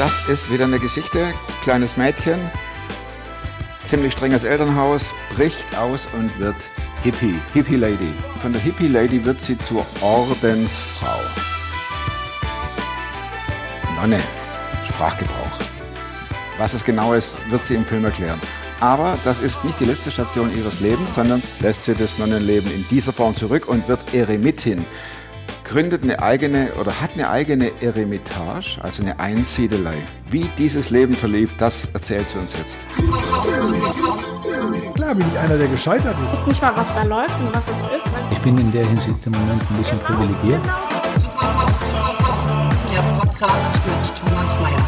Das ist wieder eine Geschichte. Kleines Mädchen, ziemlich strenges Elternhaus, bricht aus und wird Hippie, Hippie Lady. Von der Hippie Lady wird sie zur Ordensfrau. Nonne, Sprachgebrauch. Was es genau ist, wird sie im Film erklären. Aber das ist nicht die letzte Station ihres Lebens, sondern lässt sie das Nonnenleben in dieser Form zurück und wird Eremitin. Gründet eine eigene oder hat eine eigene Eremitage, also eine Einsiedelei. Wie dieses Leben verlief, das erzählt sie uns jetzt. Klar bin ich einer, der gescheitert ist. Ich weiß nicht mal, was da läuft und was es ist. Ich bin in der Hinsicht im Moment ein bisschen privilegiert. Der Podcast mit Thomas Mayer.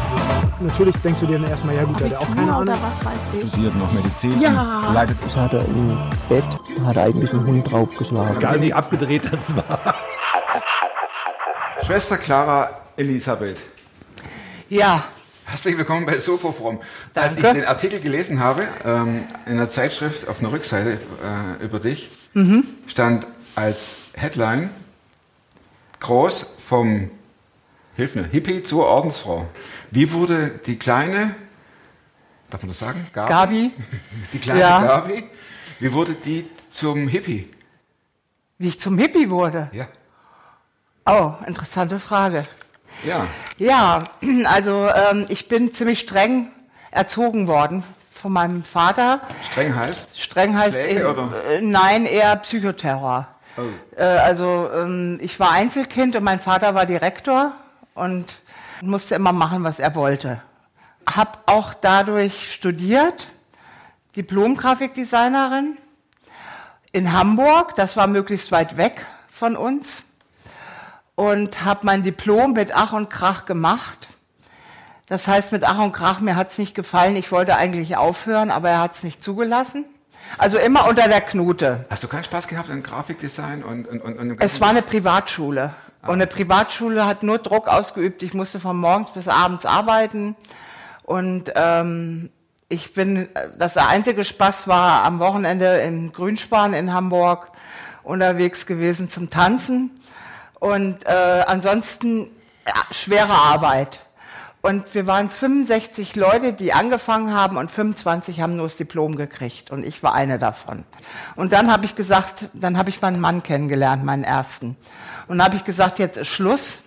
Natürlich denkst du dir dann erstmal, ja gut, der hat auch keine Ahnung. was weiß ich. Studiert noch Medizin, Ja. und leitet Ich hatte im Bett, hat eigentlich ein Hund draufgeschlagen. Egal wie abgedreht das war. Schwester Clara Elisabeth. Ja, Herzlich willkommen bei Sofofrom. Als ich den Artikel gelesen habe, ähm, in einer Zeitschrift auf einer Rückseite äh, über dich, stand als Headline groß vom, hilf mir, Hippie zur Ordensfrau. Wie wurde die kleine, darf man das sagen? Gabi, Die kleine Ja. Gabi, wie wurde die zum Hippie? wie ich zum Hippie wurde. Ja. Oh, interessante Frage. Ja. Ja, also ähm, ich bin ziemlich streng erzogen worden von meinem Vater. Streng heißt? Streng heißt Schläge, oder? äh, nein, eher Psychoterror. Äh, also ähm, ich war Einzelkind und mein Vater war Direktor und musste immer machen, was er wollte. Hab auch dadurch studiert, Diplom-Grafikdesignerin in Hamburg. Das war möglichst weit weg von uns und habe mein Diplom mit Ach und Krach gemacht. Das heißt, mit Ach und Krach, mir hat's nicht gefallen. Ich wollte eigentlich aufhören, aber er hat's nicht zugelassen. Also immer unter der Knute. Hast du keinen Spaß gehabt an Grafikdesign und, und, und, und Es war eine Privatschule. Und eine Privatschule hat nur Druck ausgeübt. Ich musste von morgens bis abends arbeiten. Und ähm, ich bin, das einzige Spaß war am Wochenende im Grünspan in Hamburg unterwegs gewesen zum Tanzen. Und äh, ansonsten ja, schwere Arbeit. Und wir waren 65 Leute, die angefangen haben und 25 haben nur das Diplom gekriegt. Und ich war eine davon. Und dann habe ich gesagt, dann habe ich meinen Mann kennengelernt, meinen ersten. Und habe ich gesagt, jetzt ist Schluss.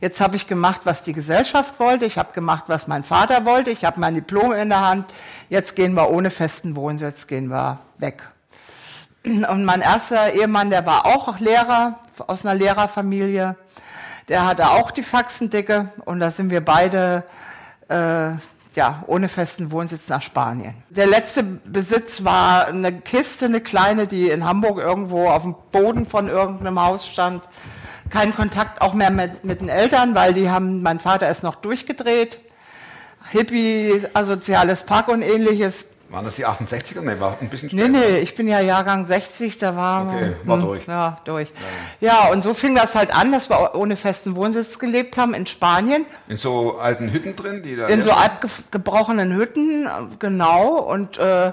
Jetzt habe ich gemacht, was die Gesellschaft wollte. Ich habe gemacht, was mein Vater wollte. Ich habe mein Diplom in der Hand. Jetzt gehen wir ohne festen Wohnsitz, gehen wir weg. Und mein erster Ehemann, der war auch Lehrer aus einer Lehrerfamilie. Der hatte auch die Faxendicke und da sind wir beide äh, ja, ohne festen Wohnsitz nach Spanien. Der letzte Besitz war eine Kiste, eine kleine, die in Hamburg irgendwo auf dem Boden von irgendeinem Haus stand. Kein Kontakt auch mehr mit, mit den Eltern, weil die haben, mein Vater ist noch durchgedreht. Hippie, asoziales Pack und ähnliches. Waren das die 68er? Nee, war ein bisschen Nee, später. nee, ich bin ja Jahrgang 60, da war Okay, war hm, durch. Ja, durch. Ja, und so fing das halt an, dass wir ohne festen Wohnsitz gelebt haben in Spanien, In so alten Hütten drin, die da. in so abgebrochenen Hütten, genau. Und äh,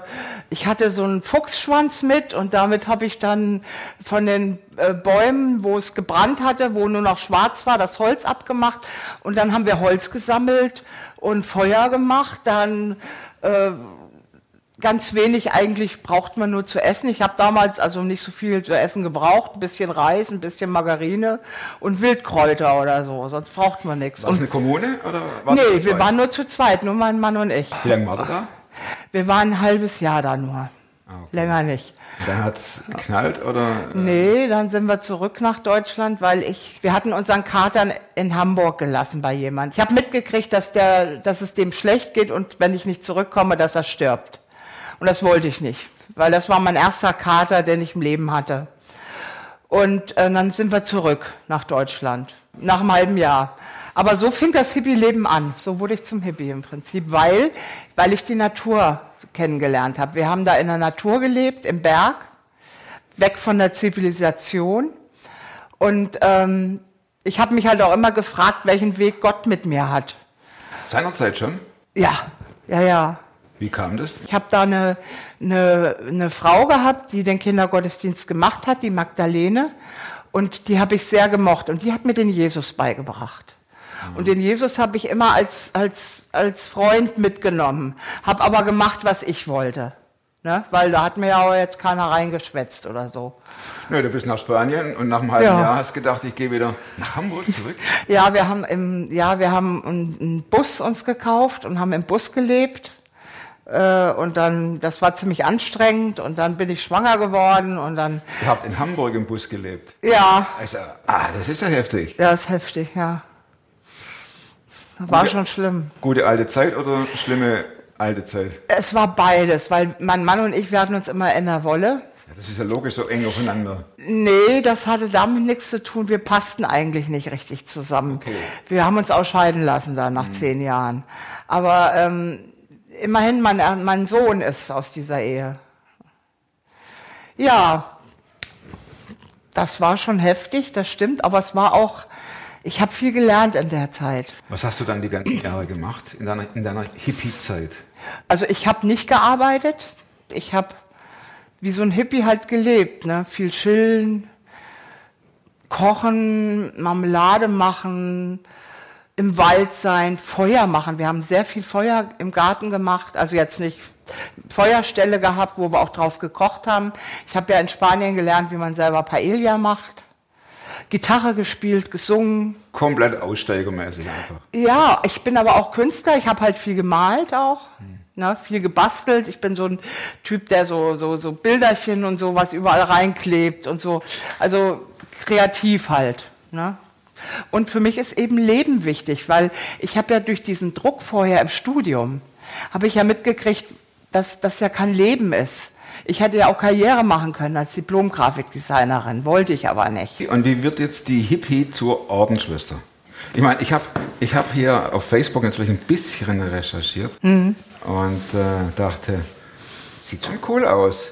ich hatte so einen Fuchsschwanz mit und damit habe ich dann von den äh, Bäumen, wo es gebrannt hatte, wo nur noch schwarz war, das Holz abgemacht. Und dann haben wir Holz gesammelt und Feuer gemacht. Dann äh, ganz wenig eigentlich braucht man nur zu essen. Ich habe damals also nicht so viel zu essen gebraucht, ein bisschen Reis, ein bisschen Margarine und Wildkräuter oder so, sonst braucht man nichts. War das eine Kommune? Oder war nee, das wir waren nur zu zweit, nur mein Mann und ich. Wie lange war der da? Wir waren ein halbes Jahr da nur, Ah, okay. länger nicht. Dann hat es geknallt oder? Nee, dann sind wir zurück nach Deutschland, weil ich, wir hatten unseren Kater in Hamburg gelassen bei jemand. Ich habe mitgekriegt, dass der, dass es dem schlecht geht und wenn ich nicht zurückkomme, dass er stirbt. Und das wollte ich nicht, weil das war mein erster Kater, den ich im Leben hatte. Und äh, dann sind wir zurück nach Deutschland, nach einem halben Jahr. Aber so fing das Hippie-Leben an. So wurde ich zum Hippie im Prinzip, weil, weil ich die Natur kennengelernt habe. Wir haben da in der Natur gelebt, im Berg, weg von der Zivilisation. Und ähm, ich habe mich halt auch immer gefragt, welchen Weg Gott mit mir hat. Seinerzeit schon? Ja, ja, ja. Wie kam das? Ich habe da eine, eine, eine Frau gehabt, die den Kindergottesdienst gemacht hat, die Magdalene. Und die habe ich sehr gemocht. Und die hat mir den Jesus beigebracht. Und den Jesus habe ich immer als, als, als Freund mitgenommen, habe aber gemacht, was ich wollte. Ne? Weil da hat mir ja jetzt keiner reingeschwätzt oder so. Nö, du bist nach Spanien und nach einem halben Ja. Jahr hast gedacht, ich gehe wieder nach Hamburg zurück. Ja, wir haben im, ja, wir haben einen einen Bus uns gekauft und haben im Bus gelebt. Äh, und dann, das war ziemlich anstrengend und dann bin ich schwanger geworden und dann, Ihr habt in Hamburg im Bus gelebt. ja, Also, ah, das ist ja heftig. ja, ist heftig, ja. War schon schlimm. Gute alte Zeit oder schlimme alte Zeit? Es war beides, weil mein Mann und ich, wir hatten uns immer in der Wolle. Ja, das ist ja logisch so eng aufeinander. Nee, das hatte damit nichts zu tun. Wir passten eigentlich nicht richtig zusammen. Okay. Wir haben uns auch scheiden lassen dann nach zehn Jahren. Aber ähm, immerhin, mein, äh, mein Sohn ist aus dieser Ehe. Ja, das war schon heftig, das stimmt. Aber es war auch, ich habe viel gelernt in der Zeit. Was hast du dann die ganzen Jahre gemacht in deiner, in deiner Hippie-Zeit? Also ich habe nicht gearbeitet. Ich habe wie so ein Hippie halt gelebt. Ne? Viel chillen, kochen, Marmelade machen, im Wald sein, Feuer machen. Wir haben sehr viel Feuer im Garten gemacht. Also jetzt nicht Feuerstelle gehabt, wo wir auch drauf gekocht haben. Ich habe ja in Spanien gelernt, wie man selber Paella macht. Gitarre gespielt, gesungen. Komplett aussteigermäßig einfach. Ja, ich bin aber auch Künstler. Ich habe halt viel gemalt auch, ne, viel gebastelt. Ich bin so ein Typ, der so, so, so Bilderchen und so was überall reinklebt und so. Also kreativ halt. Ne? Und für mich ist eben Leben wichtig, weil ich habe ja durch diesen Druck vorher im Studium, habe ich ja mitgekriegt, dass das ja kein Leben ist. Ich hätte ja auch Karriere machen können als Diplom-Grafikdesignerin, wollte ich aber nicht. Und wie wird jetzt die Hippie zur Ordensschwester? Ich meine, ich habe ich hab hier auf Facebook natürlich ein bisschen recherchiert Mhm. und äh, dachte, sieht schon cool aus.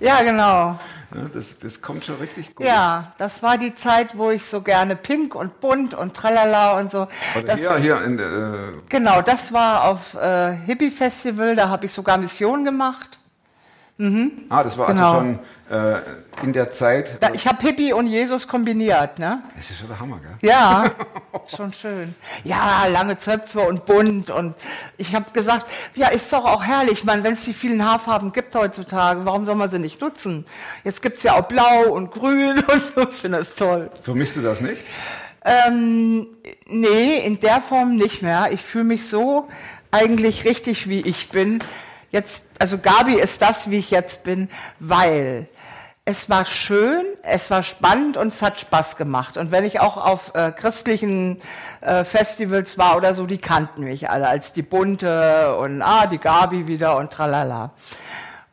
Ja, genau. Ja, das, das kommt schon richtig gut. Ja, das war die Zeit, wo ich so gerne pink und bunt und tralala und so. Das, hier, hier in, äh, genau, das war auf äh, Hippie Festival, da habe ich sogar Mission gemacht. Ah, das war Genau. also schon äh, in der Zeit. Da, ich habe Hippie und Jesus kombiniert, ne? das ist schon der Hammer, gell? Ja, schon schön. Ja, lange Zöpfe und bunt und ich habe gesagt, ja, ist doch auch herrlich. Ich meine, wenn es die vielen Haarfarben gibt heutzutage, warum soll man sie nicht nutzen? Jetzt gibt's ja auch blau und grün und so. Ich finde das toll. Vermisst du das nicht? Ähm, nee, in der Form nicht mehr. Ich fühle mich so eigentlich richtig, wie ich bin. Jetzt, also Gabi ist das, wie ich jetzt bin, weil es war schön, es war spannend und es hat Spaß gemacht. Und wenn ich auch auf äh, christlichen äh, Festivals war oder so, die kannten mich alle als die Bunte und ah, die Gabi wieder und tralala.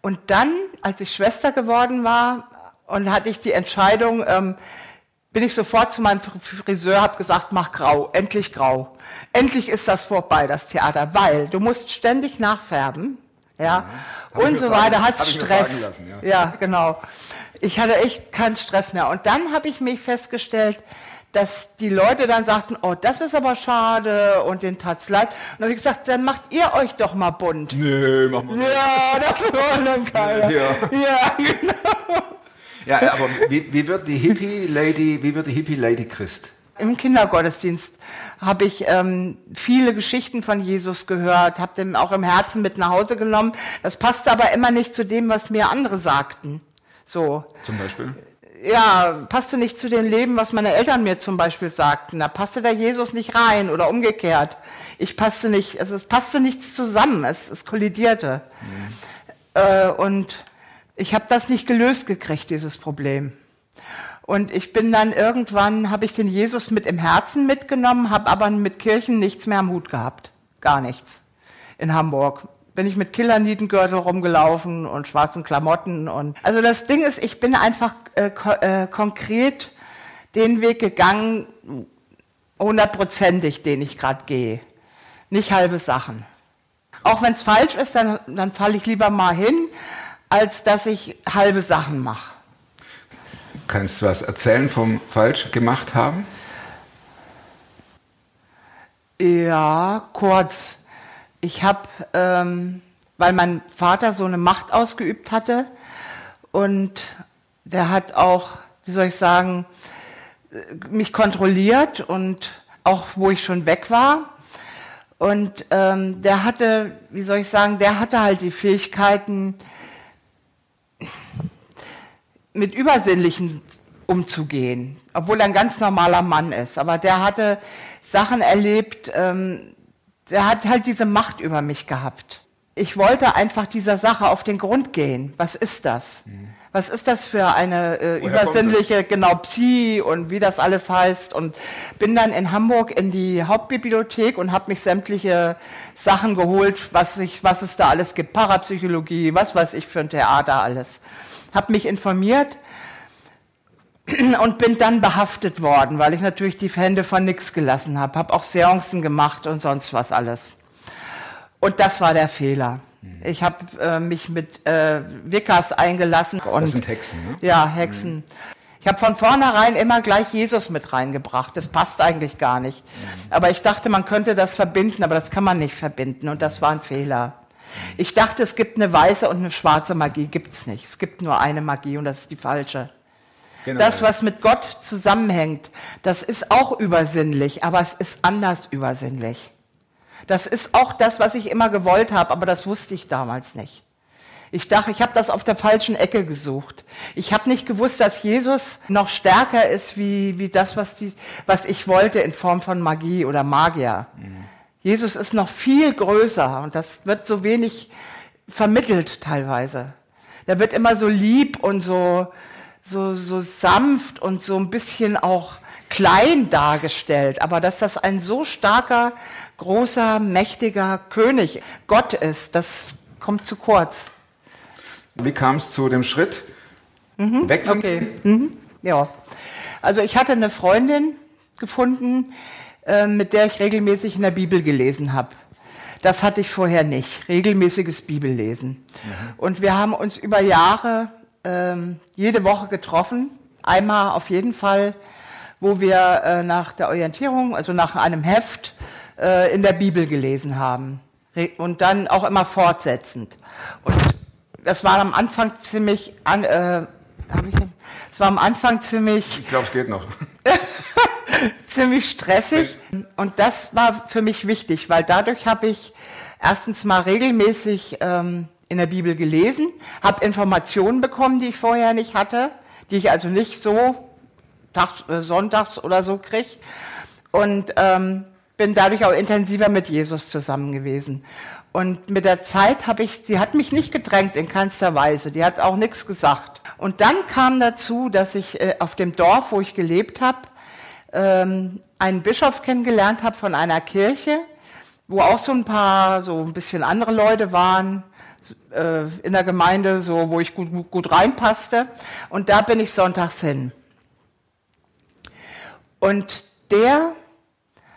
Und dann, als ich Schwester geworden war und hatte ich die Entscheidung, ähm, bin ich sofort zu meinem Friseur, habe gesagt, mach grau, endlich grau. Endlich ist das vorbei, das Theater, weil du musst ständig nachfärben, ja, ich und so weiter, hast Stress. lassen, ja. ja, genau. Ich hatte echt keinen Stress mehr. Und dann habe ich mich festgestellt, dass die Leute dann sagten, oh, das ist aber schade und den tat's leid. Und dann habe ich gesagt, dann macht ihr euch doch mal bunt. Nö, mach mal. Ja, das war dann keiner. Ja. ja genau. Ja, aber wie, wie wird die Hippie-Lady, wie wird die Hippie-Lady Christ? Im Kindergottesdienst habe ich ähm, viele Geschichten von Jesus gehört, habe den auch im Herzen mit nach Hause genommen. Das passte aber immer nicht zu dem, was mir andere sagten. So, Zum Beispiel? ja, passte nicht zu dem Leben, was meine Eltern mir zum Beispiel sagten. Da passte der Jesus nicht rein oder umgekehrt. Ich passte nicht, also es passte nichts zusammen, es, es kollidierte. Äh, und ich habe das nicht gelöst gekriegt, dieses Problem. Und ich bin dann irgendwann, habe ich den Jesus mit im Herzen mitgenommen, habe aber mit Kirchen nichts mehr am Hut gehabt. Gar nichts. In Hamburg. Bin ich mit Killernietengürtel rumgelaufen und schwarzen Klamotten. Und also das Ding ist, ich bin einfach äh, ko äh, konkret den Weg gegangen, hundertprozentig, den ich gerade gehe. Nicht halbe Sachen. Auch wenn es falsch ist, dann, dann falle ich lieber mal hin, als dass ich halbe Sachen mache. Kannst du was erzählen vom falsch gemacht haben? Ja, kurz. Ich habe, ähm, weil mein Vater so eine Macht ausgeübt hatte und der hat auch, wie soll ich sagen, mich kontrolliert und auch wo ich schon weg war. Und ähm, der hatte, wie soll ich sagen, der hatte halt die Fähigkeiten, mit Übersinnlichen umzugehen, obwohl er ein ganz normaler Mann ist. Aber der hatte Sachen erlebt, ähm, der hat halt diese Macht über mich gehabt. Ich wollte einfach dieser Sache auf den Grund gehen. Was ist das? Was ist das für eine äh, übersinnliche, genau, Psi und wie das alles heißt? Und bin dann in Hamburg in die Hauptbibliothek und habe mich sämtliche Sachen geholt, was, ich, was es da alles gibt. Parapsychologie, was weiß ich für ein Theater alles. Habe mich informiert und bin dann behaftet worden, weil ich natürlich die Hände von nix gelassen habe. Habe auch Seancen gemacht und sonst was alles. Und das war der Fehler. Ich habe äh, mich mit äh, Wickers eingelassen. Und, Das sind Hexen, ne? Ja, Hexen. Ich habe von vornherein immer gleich Jesus mit reingebracht. Das passt eigentlich gar nicht. Aber ich dachte, man könnte das verbinden, aber das kann man nicht verbinden. Und das war ein Fehler. Ich dachte, es gibt eine weiße und eine schwarze Magie. Gibt's nicht. Es gibt nur eine Magie und das ist die falsche. Genau. Das, was mit Gott zusammenhängt, das ist auch übersinnlich, aber es ist anders übersinnlich. Das ist auch das, was ich immer gewollt habe, aber das wusste ich damals nicht. Ich dachte, ich habe das auf der falschen Ecke gesucht. Ich habe nicht gewusst, dass Jesus noch stärker ist wie, wie das, was, die, was ich wollte in Form von Magie oder Magier. Jesus ist noch viel größer und das wird so wenig vermittelt teilweise. Der wird immer so lieb und so, so, so sanft und so ein bisschen auch klein dargestellt. Aber dass das ein so starker, großer, mächtiger König, Gott ist, das kommt zu kurz. Wie kam es zu dem Schritt? Weg von Okay. Mhm. Ja. Also ich hatte eine Freundin gefunden, äh, mit der ich regelmäßig in der Bibel gelesen habe. Das hatte ich vorher nicht. Regelmäßiges Bibellesen. Und wir haben uns über Jahre ähm, jede Woche getroffen. Einmal auf jeden Fall, wo wir äh, nach der Orientierung, also nach einem Heft, äh, in der Bibel gelesen haben. Und dann auch immer fortsetzend. Und das war am Anfang ziemlich, an, äh, es war am Anfang ziemlich Ich glaube, es geht noch. ziemlich stressig. Und das war für mich wichtig, weil dadurch habe ich erstens mal regelmäßig ähm, in der Bibel gelesen, habe Informationen bekommen, die ich vorher nicht hatte, die ich also nicht so tags, äh, sonntags oder so kriege. Und ähm, bin dadurch auch intensiver mit Jesus zusammen gewesen. Und mit der Zeit habe ich, sie hat mich nicht gedrängt in keinster Weise, die hat auch nichts gesagt. Und dann kam dazu, dass ich äh, auf dem Dorf, wo ich gelebt habe, ähm, einen Bischof kennengelernt habe von einer Kirche, wo auch so ein paar, so ein bisschen andere Leute waren äh, in der Gemeinde, so wo ich gut, gut, gut reinpasste. Und da bin ich sonntags hin. Und der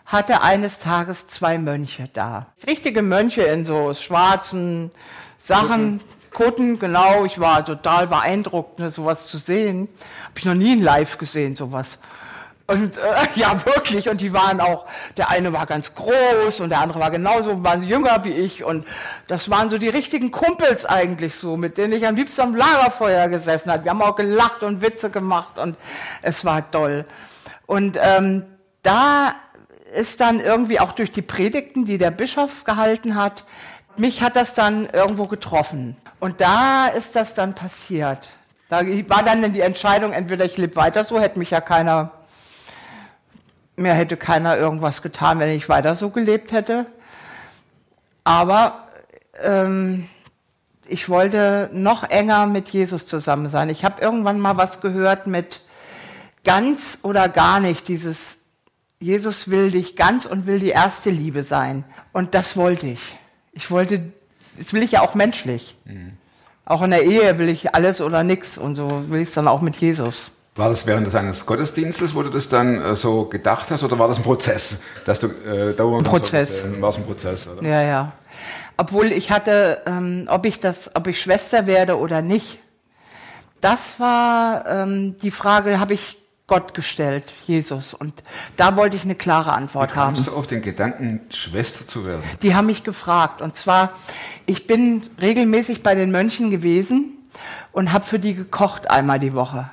hatte eines Tages zwei Mönche da. Richtige Mönche in so schwarzen Sachen, Kutten, genau. Ich war total beeindruckt, ne, sowas zu sehen. Habe ich noch nie in live gesehen, sowas. Und äh, ja, wirklich. Und die waren auch, der eine war ganz groß und der andere war genauso, war jünger wie ich. Und das waren so die richtigen Kumpels eigentlich so, mit denen ich am liebsten am Lagerfeuer gesessen habe. Wir haben auch gelacht und Witze gemacht und es war toll. Und ähm, da ist dann irgendwie auch durch die Predigten, die der Bischof gehalten hat, mich hat das dann irgendwo getroffen. Und da ist das dann passiert. Da war dann die Entscheidung, entweder ich lebe weiter so, hätte mich ja keiner, mir hätte keiner irgendwas getan, wenn ich weiter so gelebt hätte. Aber ähm, ich wollte noch enger mit Jesus zusammen sein. Ich habe irgendwann mal was gehört mit ganz oder gar nicht, dieses Jesus will dich ganz und will die erste Liebe sein. Und das wollte ich. Ich wollte, das will ich ja auch menschlich. Auch in der Ehe will ich alles oder nichts und so will ich es dann auch mit Jesus. War das während eines Gottesdienstes, wo du das dann äh, so gedacht hast, oder war das ein Prozess, dass du äh, da ein Prozess. War es ein Prozess, oder? Ja, ja. Obwohl ich hatte, ähm, ob ich das, ob ich Schwester werde oder nicht, das war ähm, die Frage, habe ich Gott gestellt, Jesus. Und da wollte ich eine klare Antwort haben. Kamst du auf den Gedanken, Schwester zu werden? Die haben mich gefragt. Und zwar, ich bin regelmäßig bei den Mönchen gewesen und habe für die gekocht einmal die Woche.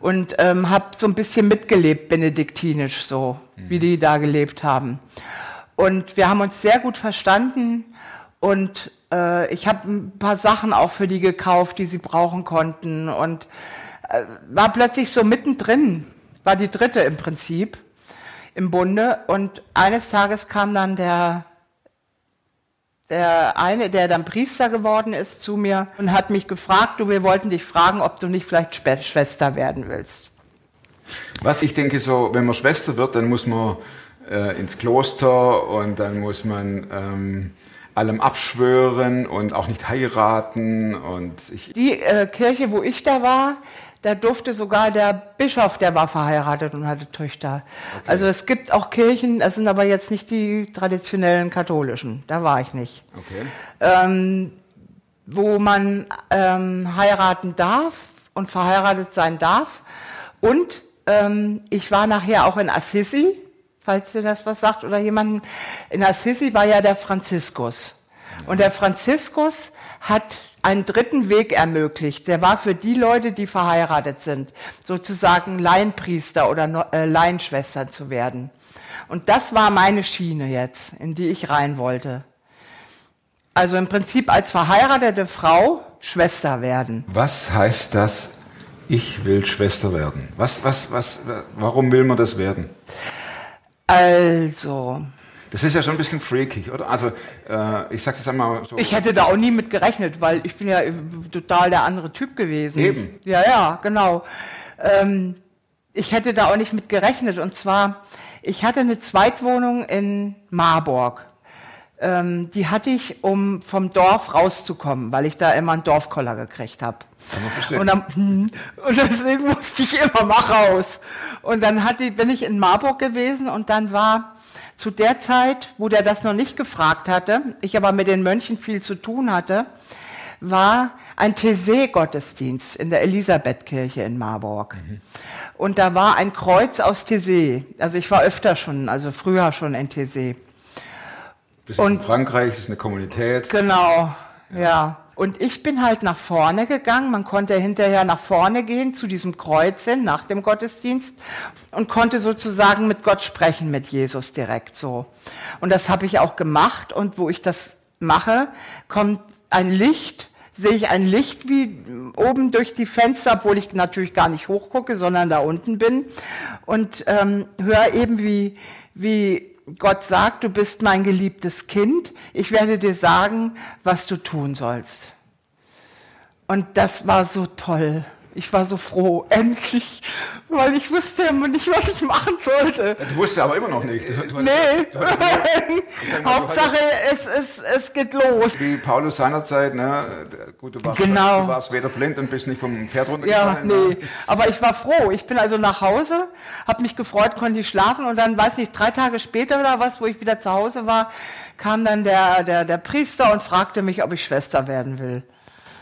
und ähm, habe so ein bisschen mitgelebt, benediktinisch so, wie die da gelebt haben. Und wir haben uns sehr gut verstanden und äh, ich habe ein paar Sachen auch für die gekauft, die sie brauchen konnten und war plötzlich so mittendrin, war die dritte im Prinzip im Bunde und eines Tages kam dann der der eine, der dann Priester geworden ist, zu mir und hat mich gefragt, du, wir wollten dich fragen, ob du nicht vielleicht Schwester werden willst. Was ich denke, so, wenn man Schwester wird, dann muss man äh, ins Kloster und dann muss man ähm, allem abschwören und auch nicht heiraten. Und ich, Die äh, Kirche, wo ich da war, da durfte sogar der Bischof, der war verheiratet und hatte Töchter. Also es gibt auch Kirchen, das sind aber jetzt nicht die traditionellen katholischen, da war ich nicht. okay. ähm, wo man ähm, heiraten darf und verheiratet sein darf. Und ähm, ich war nachher auch in Assisi, falls dir das was sagt, oder jemanden. In Assisi war ja der Franziskus. Und der Franziskus hat einen dritten Weg ermöglicht. Der war für die Leute, die verheiratet sind, sozusagen Laienpriester oder äh, Laienschwestern zu werden. Und das war meine Schiene jetzt, in die ich rein wollte. Also im Prinzip als verheiratete Frau Schwester werden. Was heißt das, ich will Schwester werden? Was, was, was, warum will man das werden? Also, Das ist ja schon ein bisschen freakig, oder? Also, äh, ich sag's jetzt einmal so. ich hätte da auch nie mit gerechnet, weil ich bin ja total der andere Typ gewesen. Eben. Ja, ja, genau. Ähm, ich hätte da auch nicht mit gerechnet. Und zwar, ich hatte eine Zweitwohnung in Marburg. Ähm, die hatte ich, um vom Dorf rauszukommen, weil ich da immer einen Dorfkoller gekriegt habe. Und, dann, und deswegen musste ich immer mal raus. Und dann hatte, bin ich in Marburg gewesen und dann war zu der Zeit, wo der das noch nicht gefragt hatte, ich aber mit den Mönchen viel zu tun hatte, war ein Thésée-Gottesdienst in der Elisabethkirche in Marburg. Und da war ein Kreuz aus Thésée. Also ich war öfter schon, also früher schon in Thésée. Das ist in und- Frankreich, ist eine Kommunität. Genau, ja. Und ich bin halt nach vorne gegangen. Man konnte hinterher nach vorne gehen zu diesem Kreuz hin, nach dem Gottesdienst und konnte sozusagen mit Gott sprechen, mit Jesus direkt so. Und das habe ich auch gemacht. Und wo ich das mache, kommt ein Licht, sehe ich ein Licht wie oben durch die Fenster, obwohl ich natürlich gar nicht hochgucke, sondern da unten bin und ähm, höre eben wie, wie Gott sagt, du bist mein geliebtes Kind, ich werde dir sagen, was du tun sollst. Und das war so toll. Ich war so froh, endlich, weil ich wusste immer nicht, was ich machen sollte. Du wusstest aber immer noch nicht. Du, du, Nee, du, Hauptsache es, es, es geht los. Wie Paulus seinerzeit, ne? der- Gut, du warst, Genau. du warst weder blind und bist nicht vom Pferd Ja, runtergefallen. nee. ne? Aber ich war froh. Ich bin also nach Hause, habe mich gefreut, konnte ich schlafen und dann, weiß nicht, drei Tage später oder was, wo ich wieder zu Hause war, kam dann der, der, der Priester und fragte mich, ob ich Schwester werden will.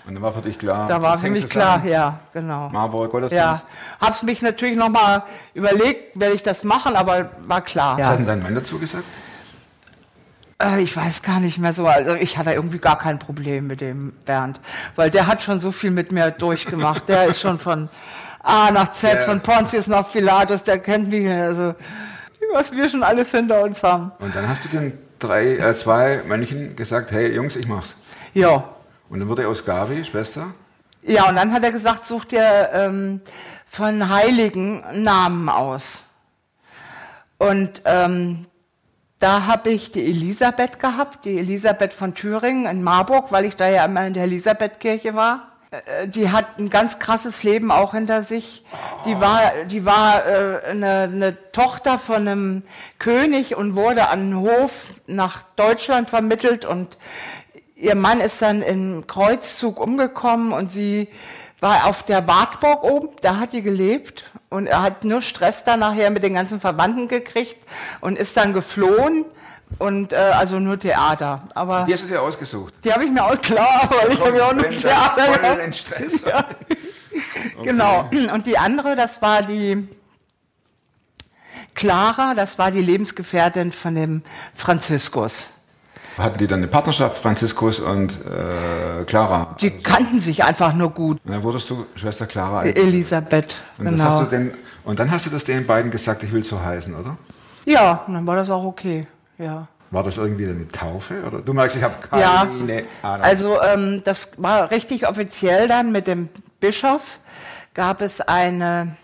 Und dann war für dich klar. Da war für mich klar, ja, genau. Marburg Gottesdienst. Ja, hab's mich natürlich nochmal überlegt, werde ich das machen, aber war klar. Was hat Ja. denn dein Mann dazu gesagt? Äh, ich weiß gar nicht mehr so. Also ich hatte irgendwie gar kein Problem mit dem Bernd, weil der hat schon so viel mit mir durchgemacht. Der ist schon von A nach Z, Ja. von Pontius nach Pilatus, der kennt mich. Also was wir schon alles hinter uns haben. Und dann hast du den drei, äh, zwei Mönchen gesagt, hey Jungs, ich mach's. Ja. Und dann wurde aus Gavi Schwester. Ja, und dann hat er gesagt, such dir ähm, von Heiligen Namen aus. Und ähm, da habe ich die Elisabeth gehabt, die Elisabeth von Thüringen in Marburg, weil ich da ja immer in der Elisabethkirche war. Äh, Die hat ein ganz krasses Leben auch hinter sich. Die war, die war äh, eine, eine Tochter von einem König und wurde an den Hof nach Deutschland vermittelt und ihr Mann ist dann im Kreuzzug umgekommen und sie war auf der Wartburg oben, da hat die gelebt und er hat nur Stress da nachher mit den ganzen Verwandten gekriegt und ist dann geflohen und äh, also nur Theater. Aber Die hast du dir ausgesucht. die habe ich mir auch klar, weil ich habe ja auch nur dann Theater voll in Stress. Genau. Und die andere, das war die Clara, das war die Lebensgefährtin von dem Franziskus. Hatten die dann eine Partnerschaft, Franziskus und äh, Clara? Die kannten sich einfach nur gut. Und dann wurdest du Schwester Clara. Elisabeth, und, genau. denn, und dann hast du das den beiden gesagt, ich will so heißen, oder? Ja, und dann war das auch okay. Ja. War das irgendwie eine Taufe? Oder? Du merkst, ich habe keine Ja, Ahnung. also ähm, das war richtig offiziell dann mit dem Bischof. Gab es eine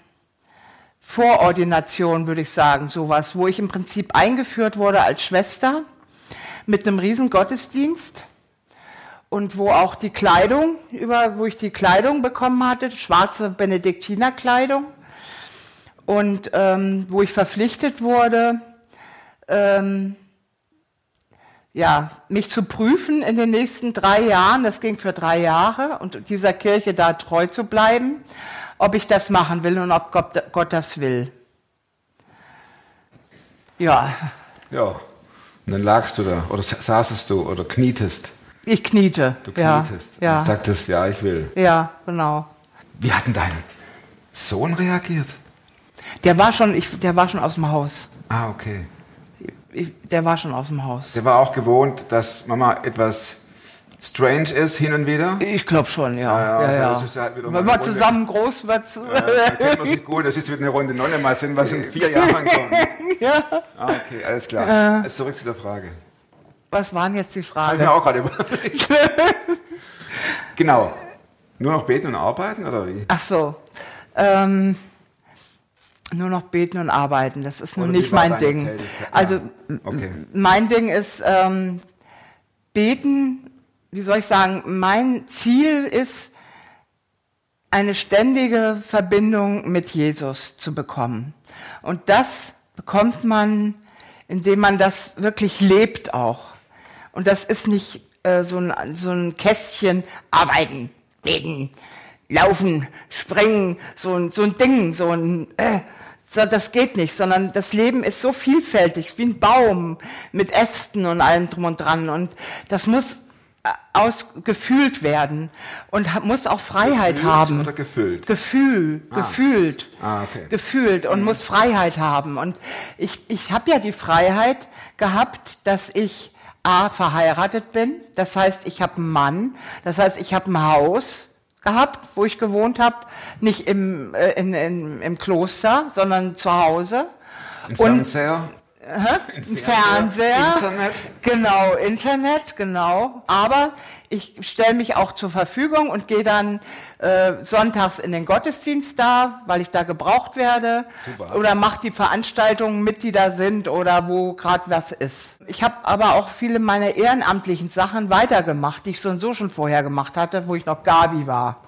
Vorordination, würde ich sagen, sowas, wo ich im Prinzip eingeführt wurde als Schwester mit einem riesen Gottesdienst und wo auch die Kleidung, über, wo ich die Kleidung bekommen hatte, schwarze Benediktinerkleidung und ähm, wo ich verpflichtet wurde, ähm, ja, mich zu prüfen in den nächsten drei Jahren, das ging für drei Jahre, und dieser Kirche da treu zu bleiben, ob ich das machen will und ob Gott, Gott das will. Ja, Ja. Und dann lagst du da, oder saßest du, oder knietest. ich kniete. Du ja, knietest. ja, Und sagtest, ja, ich will. ja, genau. Wie hat denn dein Sohn reagiert? Der war schon, ich, der war schon aus dem Haus. Ah, okay. Ich, der war schon aus dem Haus. Der war auch gewohnt, dass Mama etwas strange ist hin und wieder. Ich glaube schon, ja. Ja, ja, ja, also ja. halt Wenn man Runde. zusammen groß wird. Da kennt man sich gut. Das ist wieder eine Runde Nonne. Mal sehen, was in vier Jahren kommt. ja. Ah, okay, alles klar. Jetzt zurück zu der Frage. Was waren jetzt die Hab ich Fragen? mir auch gerade überlegt. genau. Nur noch beten und arbeiten oder wie? Ach so. Ähm, nur noch beten und arbeiten, das ist nun Oder nicht mein Ding. Also Ja, okay. mein Ding ist ähm, beten, wie soll ich sagen, mein Ziel ist, eine ständige Verbindung mit Jesus zu bekommen. Und das bekommt man, indem man das wirklich lebt auch. Und das ist nicht äh, so, ein, so ein Kästchen arbeiten, beten, laufen, springen, so ein, so ein Ding, so ein, äh, das geht nicht, sondern das Leben ist so vielfältig, wie ein Baum mit Ästen und allem drum und dran. Und das muss ausgefühlt werden und muss auch Freiheit Gefühlt haben. oder gefüllt? Gefühl, gefühlt, Ah, okay. gefühlt und muss Freiheit haben. Und ich, ich habe ja die Freiheit gehabt, dass ich A, verheiratet bin, das heißt, ich habe einen Mann, das heißt, ich habe ein Haus gehabt, wo ich gewohnt habe, nicht im, äh, in, in, im Kloster, sondern zu Hause. Ein Und Fernseher? Ein Fernseher, Internet? genau, Internet, genau. Aber ich stelle mich auch zur Verfügung und gehe dann äh, sonntags in den Gottesdienst da, weil ich da gebraucht werde. Super. Oder mache die Veranstaltungen mit, die da sind oder wo gerade was ist. Ich habe aber auch viele meiner ehrenamtlichen Sachen weitergemacht, die ich so und so schon vorher gemacht hatte, wo ich noch Gabi war.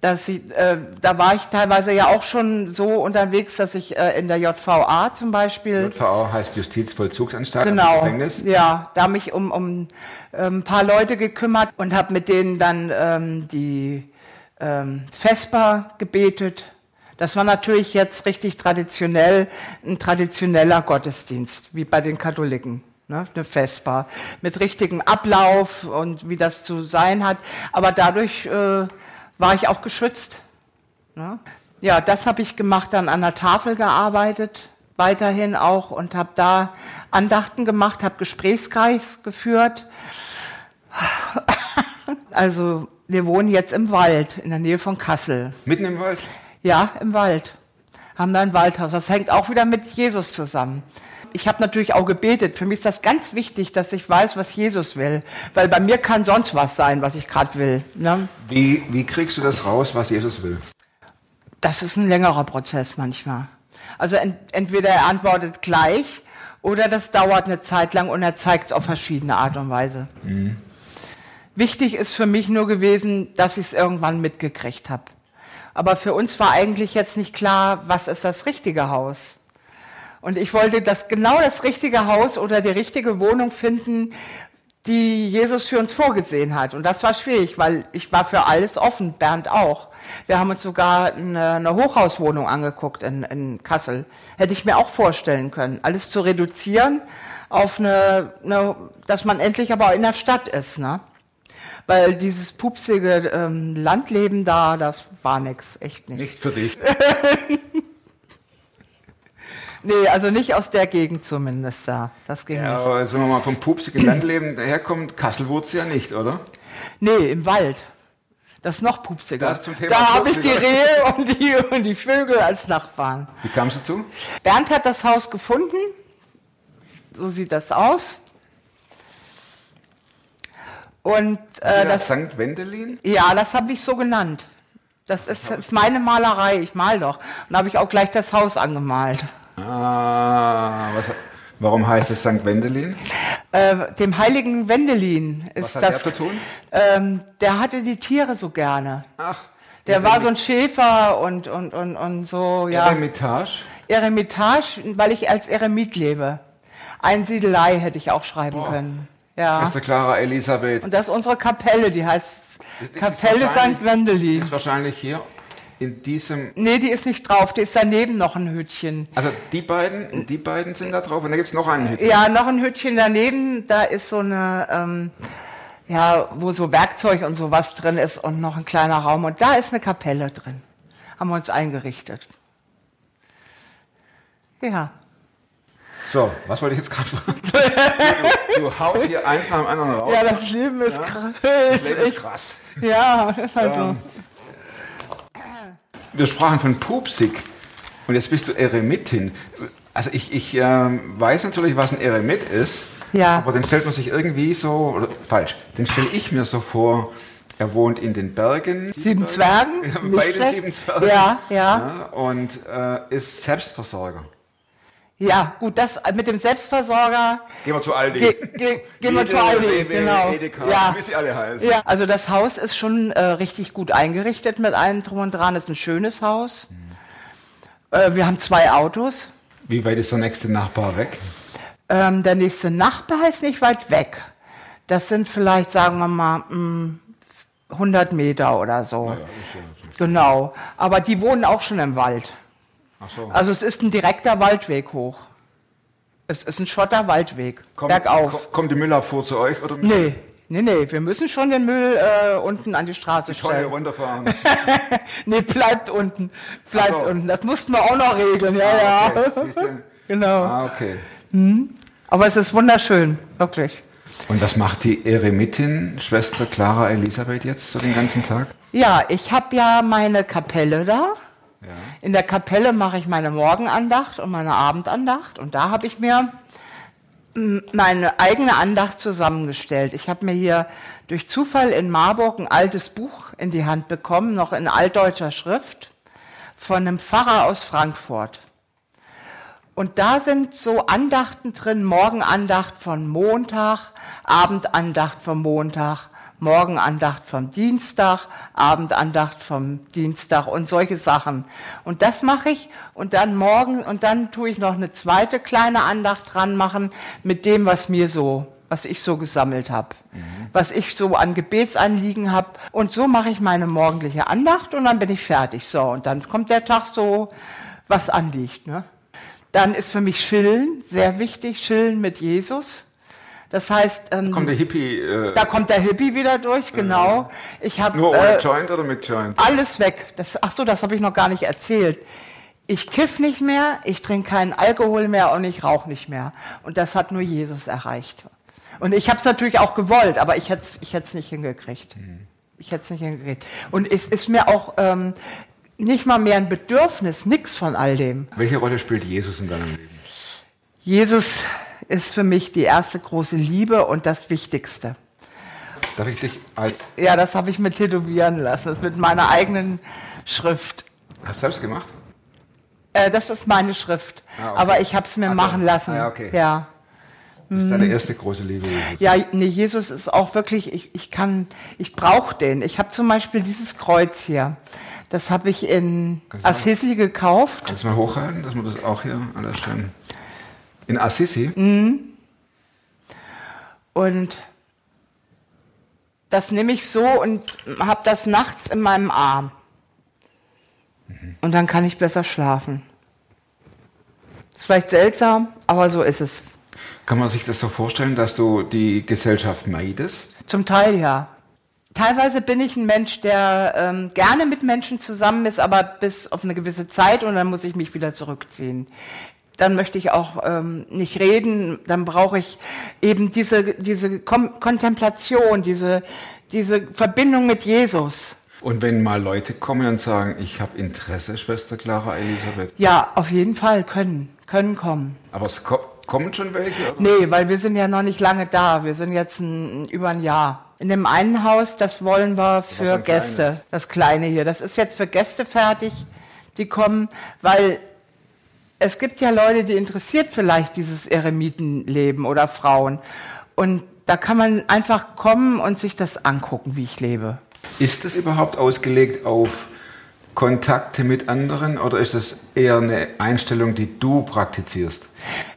Dass ich, äh, da war ich teilweise ja auch schon so unterwegs, dass ich äh, in der JVA zum Beispiel JVA heißt Justizvollzugsanstalt. Genau. Gefängnis. Ja, da mich um, um ähm, ein paar Leute gekümmert und habe mit denen dann ähm, die ähm, Vesper gebetet. Das war natürlich jetzt richtig traditionell, ein traditioneller Gottesdienst, wie bei den Katholiken. Ne, eine Vesper mit richtigem Ablauf und wie das zu sein hat. Aber dadurch äh, war ich auch geschützt. Ne? Ja, das habe ich gemacht, dann an der Tafel gearbeitet, weiterhin auch und habe da Andachten gemacht, habe Gesprächskreis geführt. Also wir wohnen jetzt im Wald, in der Nähe von Kassel. Mitten im Wald? Ja, im Wald. Haben da ein Waldhaus. Das hängt auch wieder mit Jesus zusammen. Ich habe natürlich auch gebetet. Für mich ist das ganz wichtig, dass ich weiß, was Jesus will. Weil bei mir kann sonst was sein, was ich gerade will. Ne? Wie, wie kriegst du das raus, was Jesus will? Das ist ein längerer Prozess manchmal. Also ent entweder er antwortet gleich oder das dauert eine Zeit lang und er zeigt es auf verschiedene Art und Weise. Wichtig ist für mich nur gewesen, dass ich es irgendwann mitgekriegt habe. Aber für uns war eigentlich jetzt nicht klar, was ist das richtige Haus. Und ich wollte das genau das richtige Haus oder die richtige Wohnung finden, die Jesus für uns vorgesehen hat. Und das war schwierig, weil ich war für alles offen, Bernd auch. Wir haben uns sogar eine, eine Hochhauswohnung angeguckt in, in Kassel. Hätte ich mir auch vorstellen können, alles zu reduzieren auf eine, eine dass man endlich aber in der Stadt ist, ne? Weil dieses pupsige ähm, Landleben da, das war nix, echt nicht. Nicht für dich. Nee, also nicht aus der Gegend zumindest da. Das ging Ja, nicht. aber wenn man mal vom pupsigen Landleben herkommt, Kassel wurde ja nicht, oder? Nee, im Wald. Das ist noch pupsiger. Das zum Thema da habe ich die. Rehe und die, und die Vögel als Nachbarn. Wie kam es dazu? Bernd hat das Haus gefunden. So sieht das aus. Und äh, das, St. Wendelin? ja, das habe ich so genannt. Das ist, das ist meine Malerei. Ich mal doch. Und da habe ich auch gleich das Haus angemalt. Ah, was, warum heißt es St. Wendelin? Äh, dem heiligen Wendelin ist Was hat das. der zu tun? Ähm, der hatte die Tiere so gerne. Ach, Der war so ein Schäfer und, und, und, und so, ja. Eremitage. Eremitage, weil ich als Eremit lebe. Einsiedelei hätte ich auch schreiben können. Ja. Schwester Clara Elisabeth. Und das ist unsere Kapelle, die heißt Kapelle St. Wendelin. Ist wahrscheinlich hier in diesem. Nee, die ist nicht drauf, die ist daneben noch ein Hütchen. Also die beiden, die beiden sind da drauf und da gibt es noch einen Hütten. Ja, noch ein Hütchen daneben, da ist so eine, ähm, ja, wo so Werkzeug und sowas drin ist und noch ein kleiner Raum. Und da ist eine Kapelle drin. Haben wir uns eingerichtet. Ja. So, was wollte ich jetzt gerade fragen? du, du haust hier eins nach dem anderen raus. Ja, das Leben ist krass. das Leben ist krass. Ja, das ist halt so. Wir sprachen von Pupsig und jetzt bist du Eremitin. Also ich, ich ähm, weiß natürlich, was ein Eremit ist, Ja. aber den stellt man sich irgendwie so, oder falsch, den stelle ich mir so vor, er wohnt in den Bergen. Sieben Zwergen? Ja, bei den sieben Zwergen. Ja, ja. und äh, ist Selbstversorger. Ja, gut, das mit dem Selbstversorger. Gehen wir zu Aldi. Ge, ge, gehen wir zu Aldi, Rewe, genau. Edeka, ja. wie sie alle heißen. ja, also das Haus ist schon äh, richtig gut eingerichtet mit allem drum und dran. ist ein schönes Haus. Äh, wir haben zwei Autos. Wie weit ist der nächste Nachbar weg? Ähm, der nächste Nachbar ist nicht weit weg. Das sind vielleicht, sagen wir mal, mh, 100 Meter oder so. Genau. Aber die wohnen auch schon im Wald. So. Also es ist ein direkter Waldweg hoch. Es ist ein Schotterwaldweg. Kommt, bergauf. ko- Kommt die Müllabfuhr zu euch? Oder Nee, nee, nee. Wir müssen schon den Müll äh, unten an die Straße Tonne stellen. runterfahren. Nee, bleibt unten. Bleibt so. unten. Das mussten wir auch noch regeln. Ja, Ah, ja. okay. Du? Genau. Ah, okay. Aber es ist wunderschön. Wirklich. Und was macht die Eremitin, Schwester Clara Elisabeth jetzt so den ganzen Tag? Ja, ich habe ja meine Kapelle da. In der Kapelle mache ich meine Morgenandacht und meine Abendandacht. Und da habe ich mir meine eigene Andacht zusammengestellt. Ich habe mir hier durch Zufall in Marburg ein altes Buch in die Hand bekommen, noch in altdeutscher Schrift, von einem Pfarrer aus Frankfurt. Und da sind so Andachten drin, Morgenandacht von Montag, Abendandacht vom Montag, Morgenandacht vom Dienstag, Abendandacht vom Dienstag und solche Sachen. Und das mache ich und dann morgen und dann tue ich noch eine zweite kleine Andacht dran machen mit dem, was mir so, was ich so gesammelt habe, was ich so an Gebetsanliegen habe. Und so mache ich meine morgendliche Andacht und dann bin ich fertig. So, und dann kommt der Tag so, was anliegt. Ne? Dann ist für mich Chillen sehr wichtig, Chillen mit Jesus. Das heißt, ähm, Kommt der Hippie äh, da kommt der Hippie wieder durch, genau. Ich habe nur ohne äh, Joint oder mit Joint? alles weg. Das, ach so, das habe ich noch gar nicht erzählt. Ich kiff nicht mehr, ich trinke keinen Alkohol mehr und ich rauche nicht mehr. Und das hat nur Jesus erreicht. Und ich habe es natürlich auch gewollt, aber ich hätte es ich hätt's nicht hingekriegt. Ich hätte es nicht hingekriegt. Und es ist mir auch ähm, nicht mal mehr ein Bedürfnis, nix von all dem. Welche Rolle spielt Jesus in deinem Leben? Jesus ist für mich die erste große Liebe und das Wichtigste. Darf ich dich als. Ja, das habe ich mir tätowieren lassen, das ist mit meiner eigenen Schrift. Hast du selbst gemacht? Äh, das ist meine Schrift, Ah, okay. aber ich habe es mir so. machen lassen. Ah, ja, okay. ja. Das ist deine erste große Liebe. Jesus. Ja, nee, Jesus ist auch wirklich, ich, ich kann, ich brauche den. Ich habe zum Beispiel dieses Kreuz hier. Das habe ich in Assisi gekauft. Kannst du mal hochhalten, dass wir das auch hier alles schön. In Assisi? Mhm. Und das nehme ich so und habe das nachts in meinem Arm. Und dann kann ich besser schlafen. Ist vielleicht seltsam, aber so ist es. Kann man sich das so vorstellen, dass du die Gesellschaft meidest? Zum Teil ja. Teilweise bin ich ein Mensch, der ähm, gerne mit Menschen zusammen ist, aber bis auf eine gewisse Zeit und dann muss ich mich wieder zurückziehen. Dann möchte ich auch ähm, nicht reden, dann brauche ich eben diese, diese Kom Kontemplation, diese, diese Verbindung mit Jesus. Und wenn mal Leute kommen und sagen, ich habe Interesse, Schwester Clara Elisabeth. Ja, auf jeden Fall können, können kommen. Aber es ko kommen schon welche? Oder? Nee, weil wir sind ja noch nicht lange da. Wir sind jetzt ein, über ein Jahr. In dem einen Haus, das wollen wir für Gäste. kleines. Das kleine hier. Das ist jetzt für Gäste fertig, die kommen, weil es gibt ja Leute, die interessiert vielleicht dieses Eremitenleben oder Frauen. Und da kann man einfach kommen und sich das angucken, wie ich lebe. Ist es überhaupt ausgelegt auf Kontakte mit anderen oder ist es eher eine Einstellung, die du praktizierst?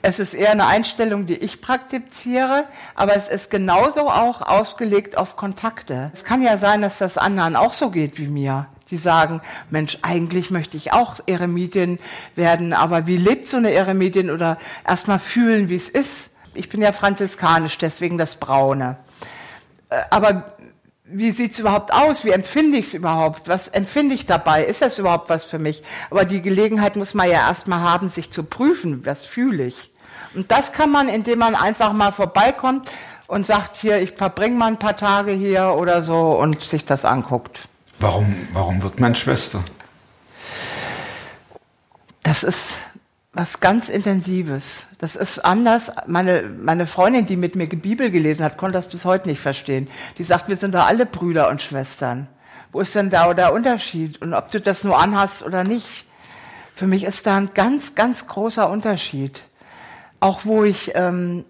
Es ist eher eine Einstellung, die ich praktiziere, aber es ist genauso auch ausgelegt auf Kontakte. Es kann ja sein, dass das anderen auch so geht wie mir. Die sagen, Mensch, eigentlich möchte ich auch Eremitin werden, aber wie lebt so eine Eremitin oder erstmal fühlen, wie es ist. Ich bin ja franziskanisch, deswegen das Braune. Äh, Aber wie sieht's überhaupt aus? Wie empfinde ich es überhaupt? Was empfinde ich dabei? Ist das überhaupt was für mich? Aber die Gelegenheit muss man ja erstmal haben, sich zu prüfen, was fühle ich. Und das kann man, indem man einfach mal vorbeikommt und sagt, hier, ich verbringe mal ein paar Tage hier oder so und sich das anguckt. Warum, warum wird man Schwester? Das ist was ganz Intensives. Das ist anders. Meine, meine Freundin, die mit mir Bibel gelesen hat, konnte das bis heute nicht verstehen. Die sagt, wir sind doch alle Brüder und Schwestern. Wo ist denn da der Unterschied? Und ob du das nur anhast oder nicht? Für mich ist da ein ganz, ganz großer Unterschied. Auch wo ich ähm,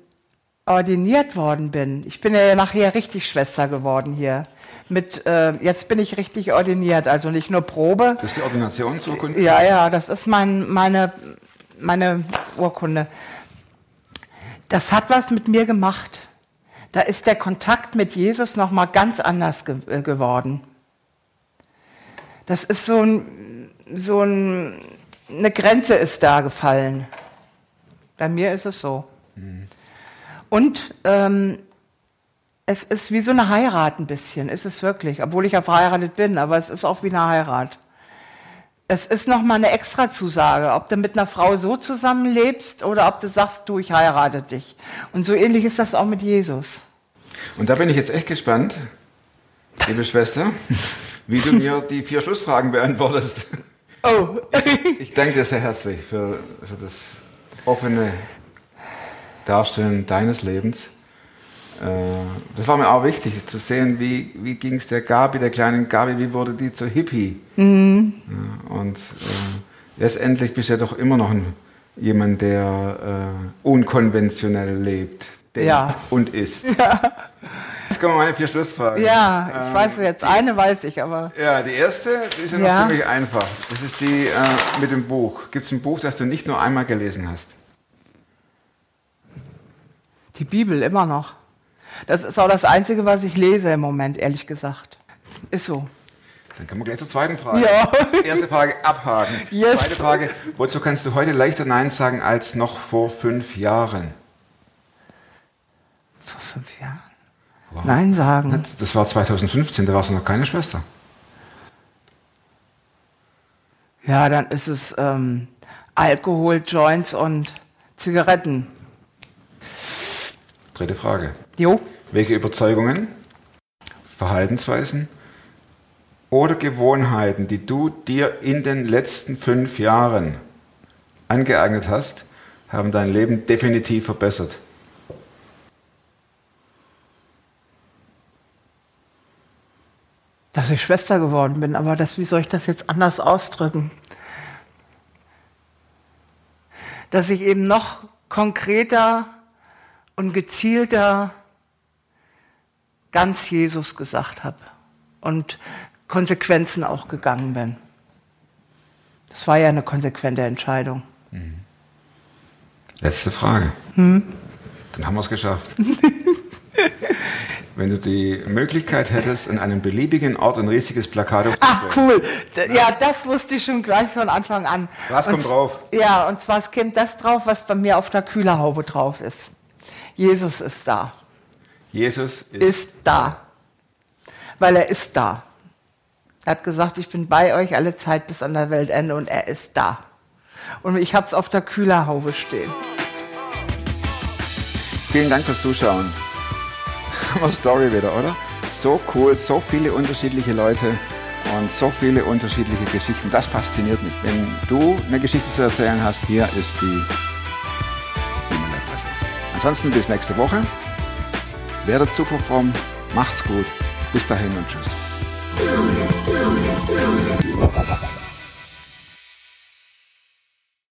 ordiniert worden bin. Ich bin ja nachher richtig Schwester geworden hier. Mit, äh, jetzt bin ich richtig ordiniert, also nicht nur Probe, Das ist die Ordinationsurkunde? ja, ja, das ist mein, meine, meine Urkunde. Das hat was mit mir gemacht. Da ist der Kontakt mit Jesus noch mal ganz anders ge äh, geworden. Das ist so ein, so ein, eine Grenze ist da gefallen. Bei mir ist es so. Und ähm, es ist wie so eine Heirat ein bisschen, ist es wirklich, obwohl ich ja verheiratet bin, aber es ist auch wie eine Heirat. Es ist nochmal eine Extrazusage, ob du mit einer Frau so zusammenlebst oder ob du sagst, du, ich heirate dich. Und so ähnlich ist das auch mit Jesus. Und da bin ich jetzt echt gespannt, liebe Schwester, wie du mir die vier Schlussfragen beantwortest. Oh, Ich danke dir sehr herzlich für, für das offene Darstellen deines Lebens. Äh, Das war mir auch wichtig, zu sehen, wie, wie ging es der Gabi, der kleinen Gabi, wie wurde die zur Hippie? Ja, und äh, letztendlich bist du ja doch immer noch ein, jemand, der äh, unkonventionell lebt, denkt Ja. und ist. Jetzt kommen meine vier Schlussfragen. ja, ich Ähm, weiß jetzt, eine weiß ich, aber ja, die erste die ist ja, Ja. noch ziemlich einfach. Das ist die äh, mit dem Buch. Gibt es ein Buch, das du nicht nur einmal gelesen hast? Die Bibel immer noch. Das ist auch das Einzige, was ich lese im Moment, ehrlich gesagt. Ist so. Dann kommen wir gleich zur zweiten Frage. Ja. Erste Frage abhaken. Yes. Zweite Frage, wozu kannst du heute leichter Nein sagen als noch vor fünf Jahren? Vor fünf Jahren. Nein sagen. Das war 2015, da warst du noch keine Schwester. Ja, dann ist es ähm, Alkohol, Joints und Zigaretten. Dritte Frage. Jo. Welche Überzeugungen, Verhaltensweisen oder Gewohnheiten, die du dir in den letzten fünf Jahren angeeignet hast, haben dein Leben definitiv verbessert? dass ich Schwester geworden bin, aber das, wie soll ich das jetzt anders ausdrücken? Dass ich eben noch konkreter und gezielter ganz Jesus gesagt habe und Konsequenzen auch gegangen bin. Das war ja eine konsequente Entscheidung. Letzte Frage. Dann haben wir es geschafft. Wenn du die Möglichkeit hättest, an einem beliebigen Ort ein riesiges Plakat Ah, aufzustellen. cool. D- Ja, das wusste ich schon gleich von Anfang an. Was kommt Und- drauf? Ja, und zwar es kommt das drauf, was bei mir auf der Kühlerhaube drauf ist. Jesus ist da. Jesus ist, Ist da. Weil er ist da. Er hat gesagt, ich bin bei euch alle Zeit bis an der Weltende und er ist da. Und ich habe es auf der Kühlerhaube stehen. Vielen Dank fürs Zuschauen. Hammer Story wieder, oder? So cool, so viele unterschiedliche Leute und so viele unterschiedliche Geschichten. Das fasziniert mich. Wenn du eine Geschichte zu erzählen hast, hier ist die. Ansonsten bis nächste Woche. Werdet super fromm, macht's gut. Bis dahin und tschüss.